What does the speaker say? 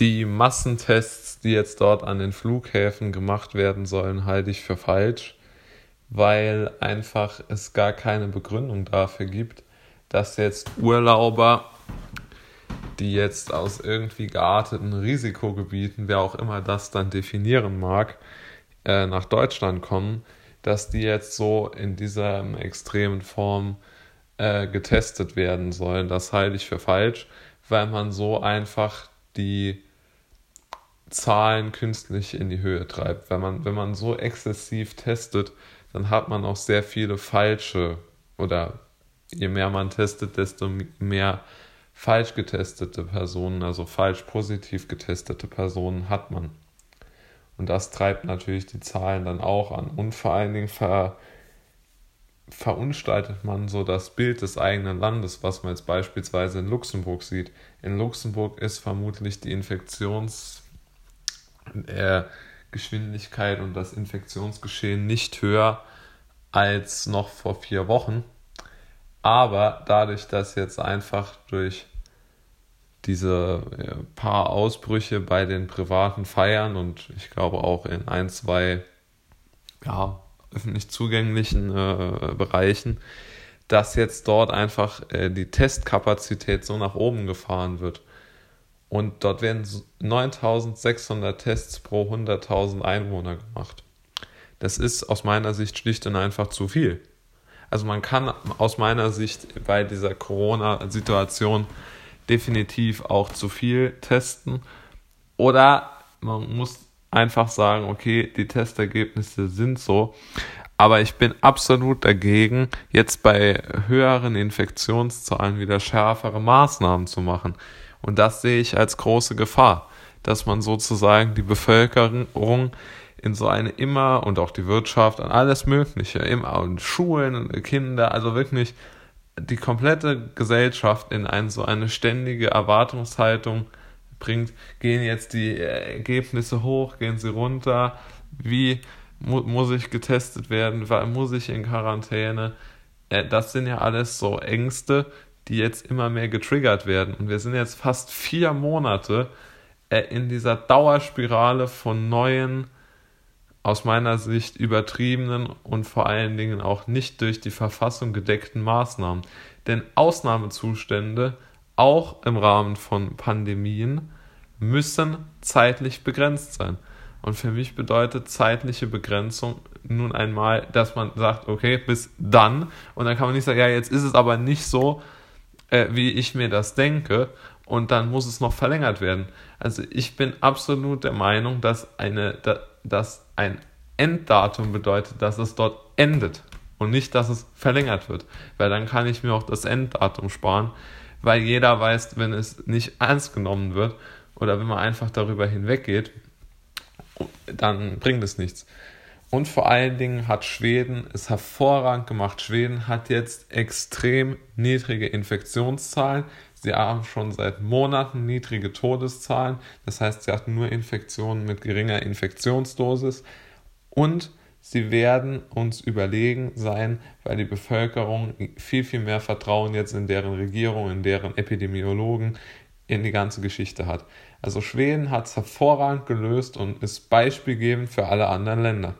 Die Massentests, die jetzt dort an den Flughäfen gemacht werden sollen, halte ich für falsch, weil einfach es gar keine Begründung dafür gibt, dass jetzt Urlauber, die jetzt aus irgendwie gearteten Risikogebieten, wer auch immer das dann definieren mag, äh, nach Deutschland kommen, dass die jetzt so in dieser extremen Form äh, getestet werden sollen. Das halte ich für falsch, weil man so einfach die Zahlen künstlich in die Höhe treibt. Wenn man, wenn man so exzessiv testet, dann hat man auch sehr viele falsche oder je mehr man testet, desto mehr falsch getestete Personen, also falsch positiv getestete Personen hat man. Und das treibt natürlich die Zahlen dann auch an. Und vor allen Dingen ver, verunstaltet man so das Bild des eigenen Landes, was man jetzt beispielsweise in Luxemburg sieht. In Luxemburg ist vermutlich die Infektions äh, Geschwindigkeit und das Infektionsgeschehen nicht höher als noch vor vier Wochen. Aber dadurch, dass jetzt einfach durch diese paar Ausbrüche bei den privaten Feiern und ich glaube auch in ein, zwei ja, öffentlich zugänglichen äh, Bereichen, dass jetzt dort einfach äh, die Testkapazität so nach oben gefahren wird. Und dort werden 9600 Tests pro 100.000 Einwohner gemacht. Das ist aus meiner Sicht schlicht und einfach zu viel. Also man kann aus meiner Sicht bei dieser Corona-Situation definitiv auch zu viel testen. Oder man muss einfach sagen, okay, die Testergebnisse sind so. Aber ich bin absolut dagegen, jetzt bei höheren Infektionszahlen wieder schärfere Maßnahmen zu machen. Und das sehe ich als große Gefahr, dass man sozusagen die Bevölkerung in so eine immer und auch die Wirtschaft an alles Mögliche, immer und Schulen, Kinder, also wirklich die komplette Gesellschaft in ein, so eine ständige Erwartungshaltung bringt, gehen jetzt die Ergebnisse hoch, gehen sie runter, wie mu muss ich getestet werden, muss ich in Quarantäne. Äh, das sind ja alles so Ängste, die jetzt immer mehr getriggert werden. Und wir sind jetzt fast vier Monate äh, in dieser Dauerspirale von neuen, aus meiner Sicht übertriebenen und vor allen Dingen auch nicht durch die Verfassung gedeckten Maßnahmen. Denn Ausnahmezustände, auch im Rahmen von Pandemien, müssen zeitlich begrenzt sein. Und für mich bedeutet zeitliche Begrenzung nun einmal, dass man sagt, okay, bis dann. Und dann kann man nicht sagen, ja, jetzt ist es aber nicht so, äh, wie ich mir das denke und dann muss es noch verlängert werden. Also ich bin absolut der Meinung, dass, eine, da, dass ein Enddatum bedeutet, dass es dort endet und nicht, dass es verlängert wird, weil dann kann ich mir auch das Enddatum sparen, weil jeder weiß, wenn es nicht ernst genommen wird oder wenn man einfach darüber hinweggeht, dann bringt es nichts. Und vor allen Dingen hat Schweden es hervorragend gemacht. Schweden hat jetzt extrem niedrige Infektionszahlen. Sie haben schon seit Monaten niedrige Todeszahlen. Das heißt, sie hatten nur Infektionen mit geringer Infektionsdosis. Und sie werden uns überlegen sein, weil die Bevölkerung viel, viel mehr Vertrauen jetzt in deren Regierung, in deren Epidemiologen, in die ganze Geschichte hat. Also Schweden hat es hervorragend gelöst und ist beispielgebend für alle anderen Länder.